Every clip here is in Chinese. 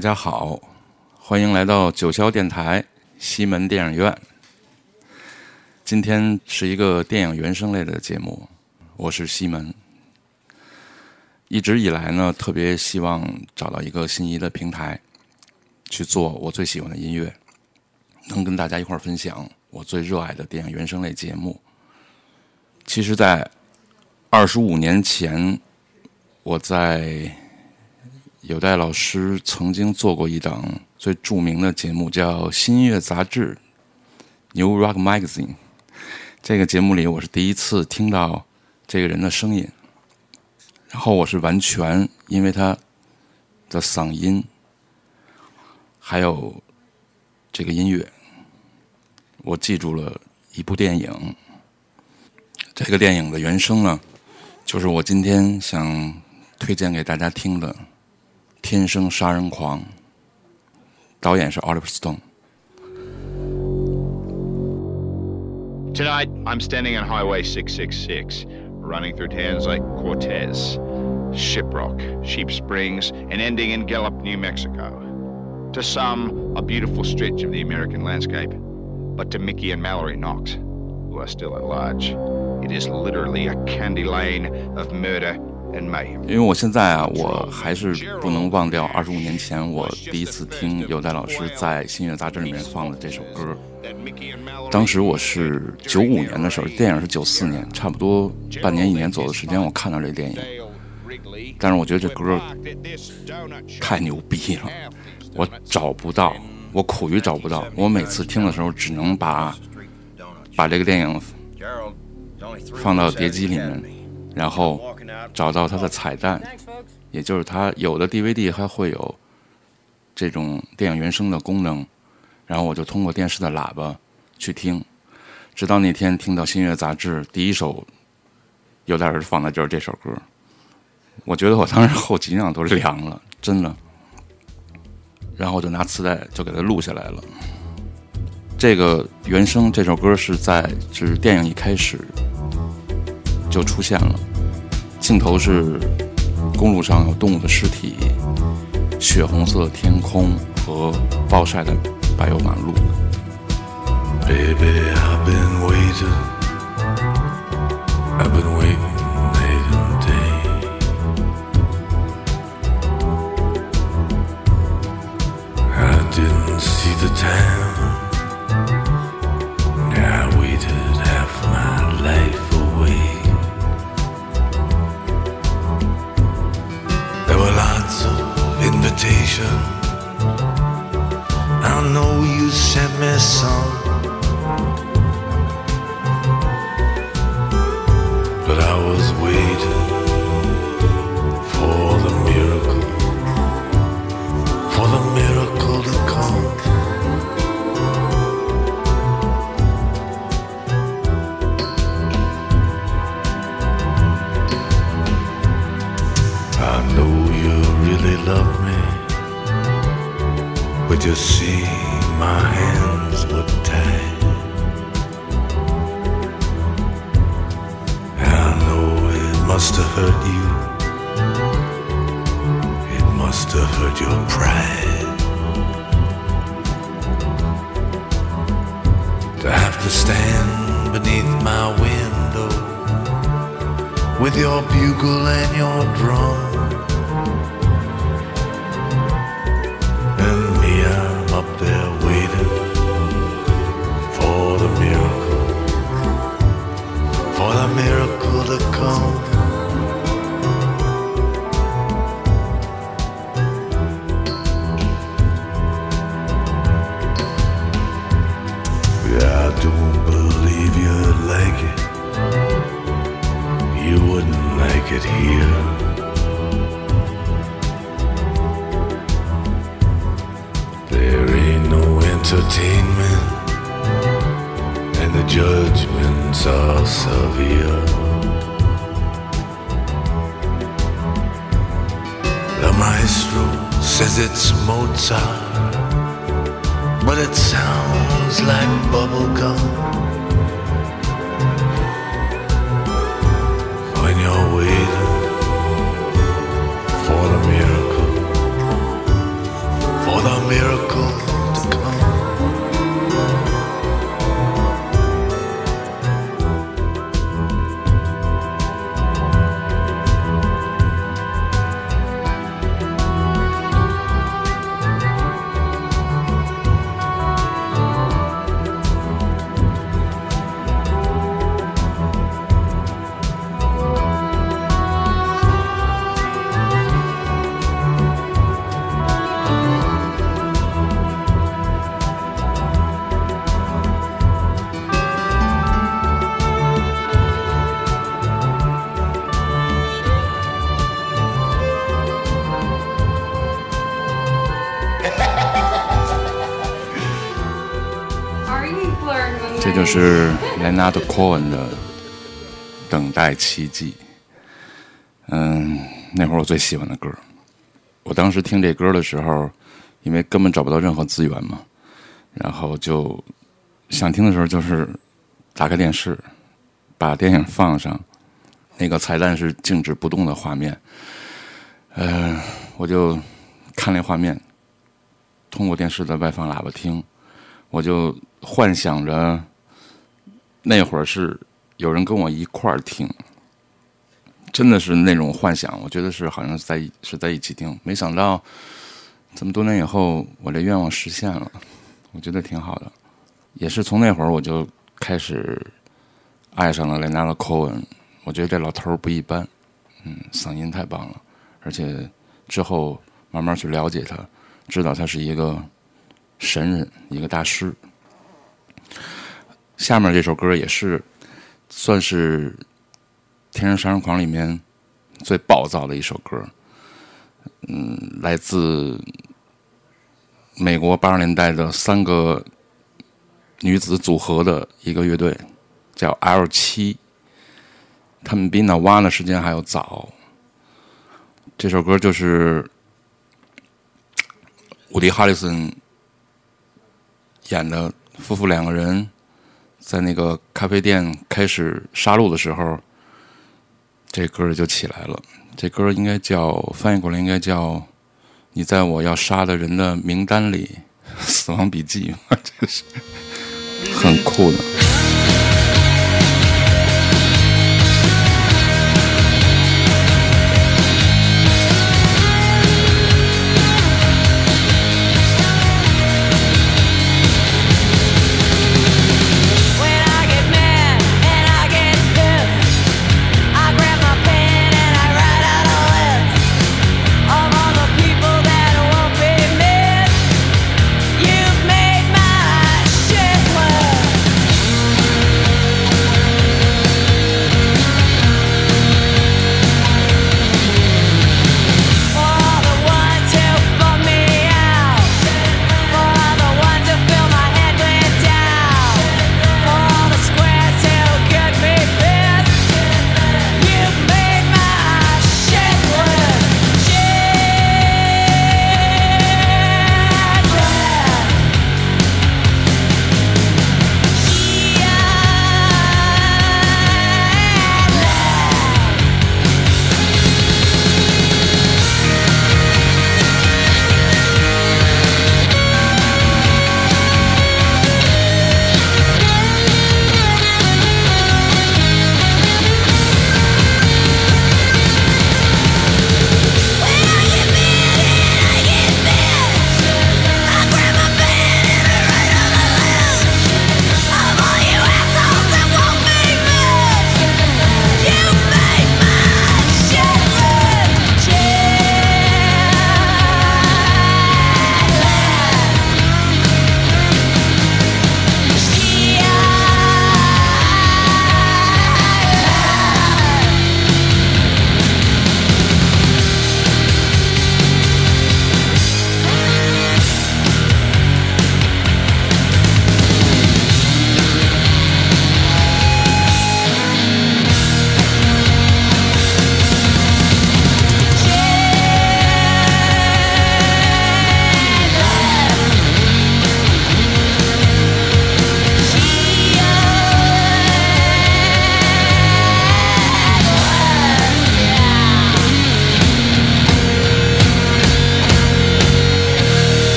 大家好，欢迎来到九霄电台西门电影院。今天是一个电影原声类的节目，我是西门。一直以来呢，特别希望找到一个心仪的平台，去做我最喜欢的音乐，能跟大家一块儿分享我最热爱的电影原声类节目。其实，在二十五年前，我在。有代老师曾经做过一档最著名的节目，叫《新音乐杂志》（New Rock Magazine）。这个节目里，我是第一次听到这个人的声音，然后我是完全因为他的嗓音，还有这个音乐，我记住了一部电影。这个电影的原声呢，就是我今天想推荐给大家听的。天生杀人狂，导演是 Oliver Stone。Tonight, I'm standing on Highway 666, running through towns like Cortez, Shiprock, Sheep Springs, and ending in Gallup, New Mexico. To some, a beautiful stretch of the American landscape, but to Mickey and Mallory Knox, who are still at large, it is literally a candy lane of murder 因为我现在啊，我还是不能忘掉二十五年前我第一次听有代老师在《新月杂志》里面放的这首歌。当时我是九五年的时候，电影是九四年，差不多半年一年左右的时间，我看到这电影。但是我觉得这歌太牛逼了，我找不到，我苦于找不到。我每次听的时候，只能把把这个电影放到碟机里面。然后找到它的彩蛋，也就是它有的 DVD 还会有这种电影原声的功能，然后我就通过电视的喇叭去听，直到那天听到《新月杂志》第一首有点儿放的就是这首歌，我觉得我当时后脊梁都凉了，真的。然后我就拿磁带就给它录下来了。这个原声这首歌是在就是电影一开始。就出现了，镜头是公路上有动物的尸体，血红色的天空和暴晒的柏油马路。I to hurt your pride. To have to stand beneath my window with your bugle and your drum. And me, I'm up there waiting for the miracle, for the miracle to come. Get here. There ain't no entertainment, and the judgments are severe. The maestro says it's Mozart, but it sounds like bubblegum. 是 Leonard Cohen 的《等待奇迹》。嗯，那会儿我最喜欢的歌。我当时听这歌的时候，因为根本找不到任何资源嘛，然后就想听的时候就是打开电视，把电影放上，那个彩蛋是静止不动的画面。嗯，我就看那画面，通过电视的外放喇叭听，我就幻想着。那会儿是有人跟我一块儿听，真的是那种幻想。我觉得是好像是在是在一起听，没想到这么多年以后，我这愿望实现了，我觉得挺好的。也是从那会儿我就开始爱上了雷纳德·科恩，我觉得这老头儿不一般，嗯，嗓音太棒了，而且之后慢慢去了解他，知道他是一个神人，一个大师。下面这首歌也是算是《天生杀人狂》里面最暴躁的一首歌。嗯，来自美国八十年代的三个女子组合的一个乐队，叫 L 七。他们比那挖的时间还要早。这首歌就是伍迪·哈里森演的夫妇两个人。在那个咖啡店开始杀戮的时候，这歌就起来了。这歌应该叫翻译过来应该叫“你在我要杀的人的名单里”，死亡笔记，这是很酷的。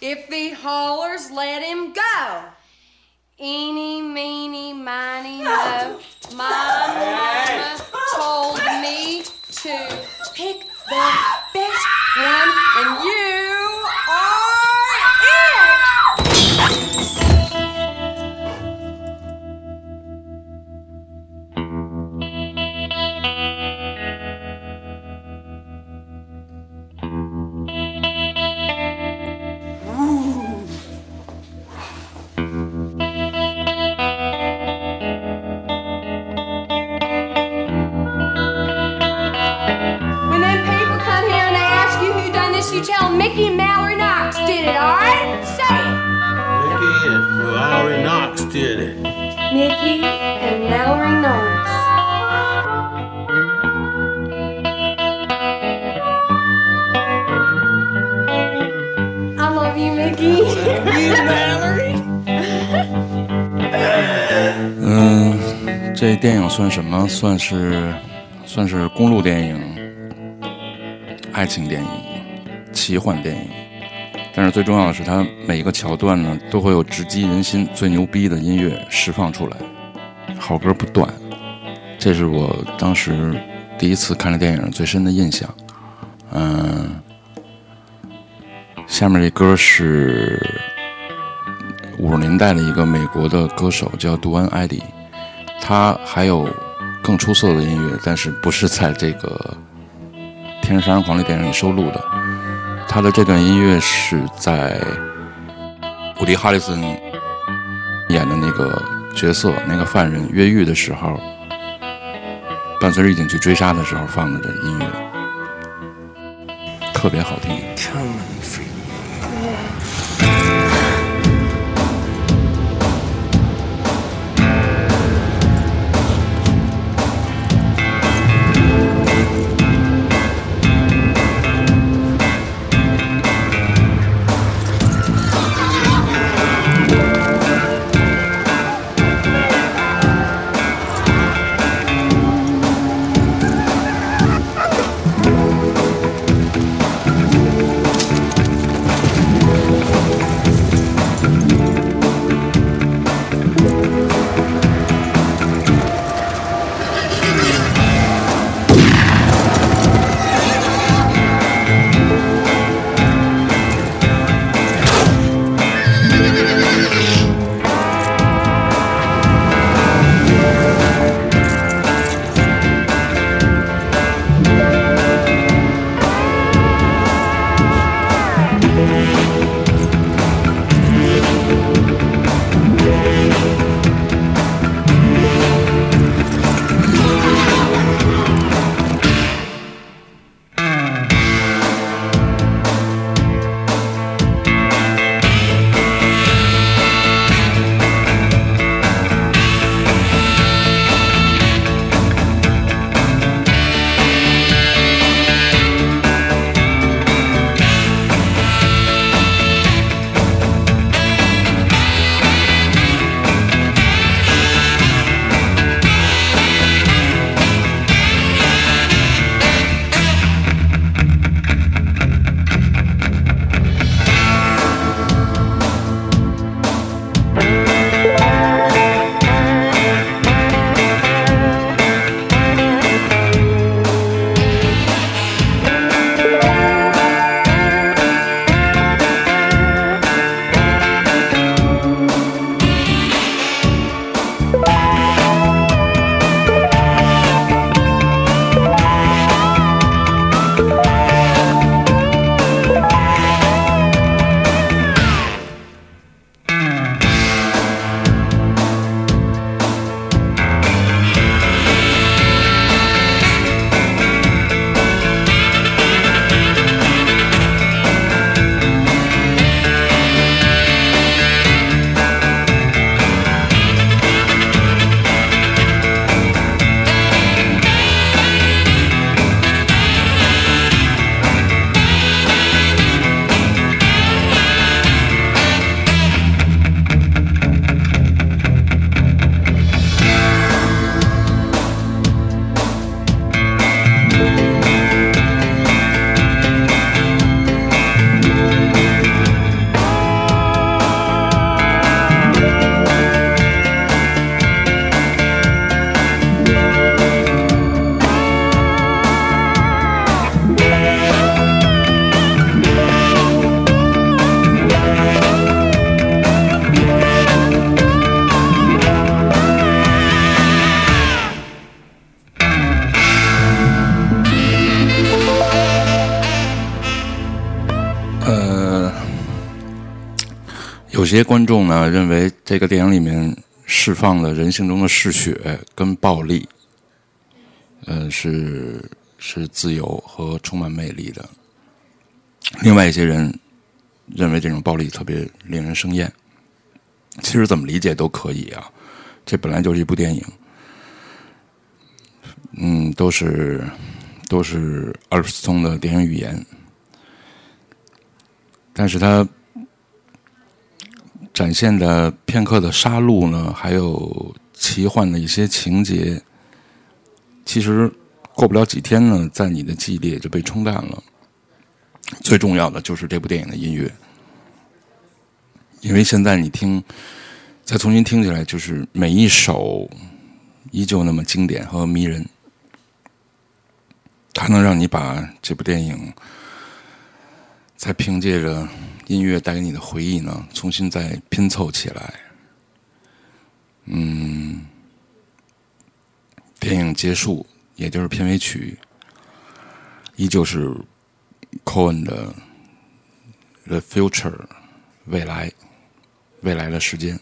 If he hollers, let him go. Eeny, meeny, miny, mo. My you tell Mickey Mallory Knox did it, alright? Say it! Mickey and Mallory Knox did it. Mickey and Mallory Knox. I love you, Mickey. you, Mallory. 嗯，这电影算什么？算是算是公路电影，爱情电影。奇幻电影。但是最重要的是，它每一个桥段呢，都会有直击人心、最牛逼的音乐释放出来，好歌不断。这是我当时第一次看这电影最深的印象。嗯，下面这歌是五十年代的一个美国的歌手，叫杜安·艾迪。他还有更出色的音乐，但是不是在这个《天生杀人狂》这电影里收录的。他的这段音乐是在伍迪·哈里森演的那个角色，那个犯人越狱的时候，伴随着狱警去追杀的时候放的这音乐，特别好听。有些观众呢认为这个电影里面释放了人性中的嗜血跟暴力，呃，是是自由和充满魅力的。另外一些人认为这种暴力特别令人生厌。其实怎么理解都可以啊，这本来就是一部电影，嗯，都是都是阿尔斯通的电影语言，但是它展现的片刻的杀戮呢，还有奇幻的一些情节，其实过不了几天呢，在你的记忆里也就被冲淡了。最重要的就是这部电影的音乐，因为现在你听，再重新听起来，就是每一首依旧那么经典和迷人，它能让你把这部电影才凭借着音乐带给你的回忆呢，重新再拼凑起来。嗯，电影结束，也就是片尾曲，依旧是。Cohen 的《The Future》未来，未来的时间。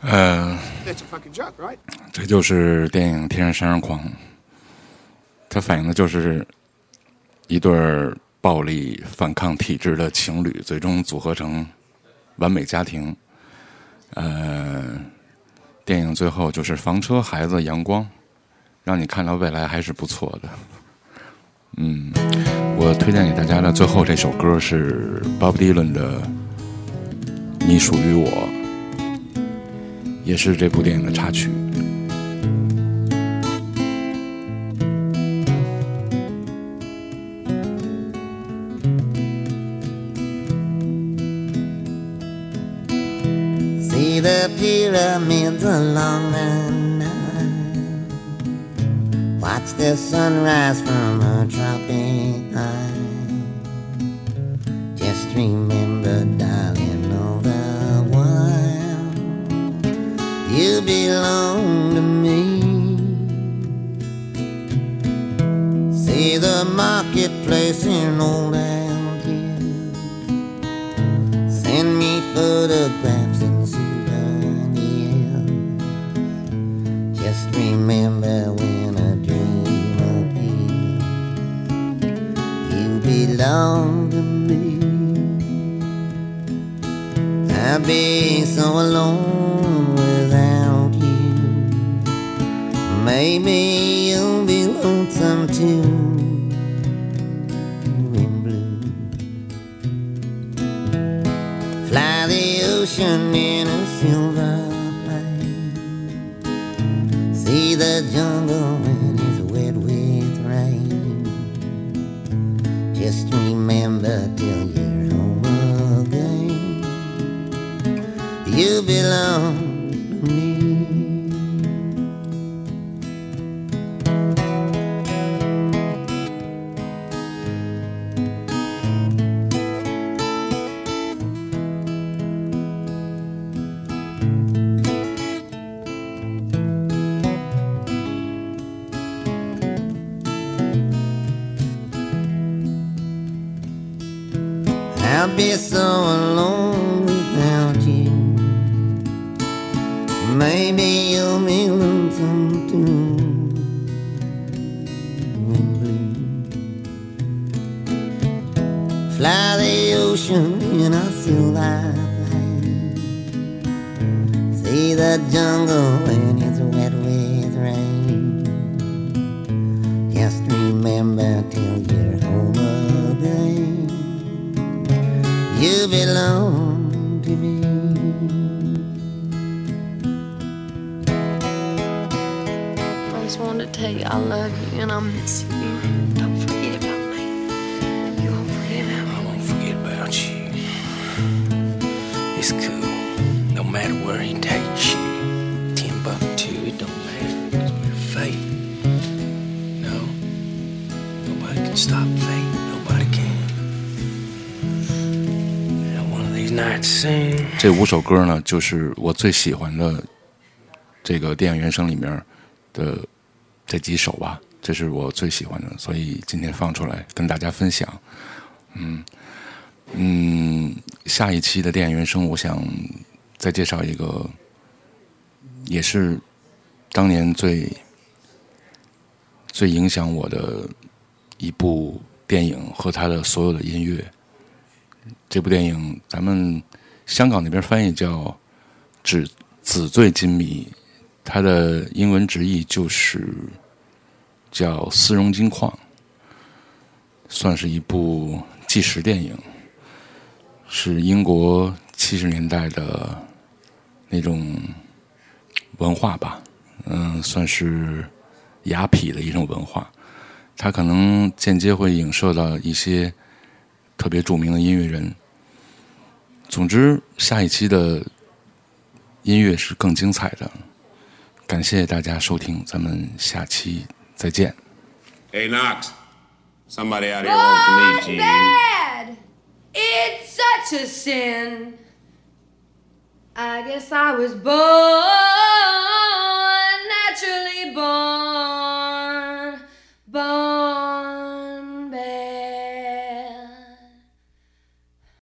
呃，这就是电影《天生杀人狂》，它反映的就是一对暴力反抗体制的情侣，最终组合成完美家庭。呃，电影最后就是房车、孩子、阳光，让你看到未来还是不错的。嗯，我推荐给大家的最后这首歌是 Bob Dylan 的《你属于我》，也是这部电影的插曲。See the pyramids along the Nile. Watch the sunrise from a tropic isle. Just remember, belong to me. See the marketplace in old Algiers. Send me photographs and souvenirs. Just remember when a dream appears, you belong to me. I'd be so alone lonesome too. In blue. Fly the ocean in a silver plane. See the jungle when it's wet with rain. Just remember till you're home again. You belong stop fate. Nobody can 这五首歌呢，就是我最喜欢的这个电影原声里面的这几首吧，这是我最喜欢的，所以今天放出来跟大家分享。嗯嗯，下一期的电影原声，我想再介绍一个，也是当年最最影响我的一部电影和它的所有的音乐。这部电影咱们香港那边翻译叫《纸纸醉金迷》，它的英文直译就是叫《丝绒金矿》，算是一部纪实电影，是英国七十年代的那种文化吧，嗯，算是雅痞的一种文化。它可能间接会影射到一些特别著名的音乐人。总之，下一期的音乐是更精彩的。感谢大家收听，咱们下期再见。Hey, Knox. Somebody out here wants to meet you. Dad! It's such a sin. I guess I was born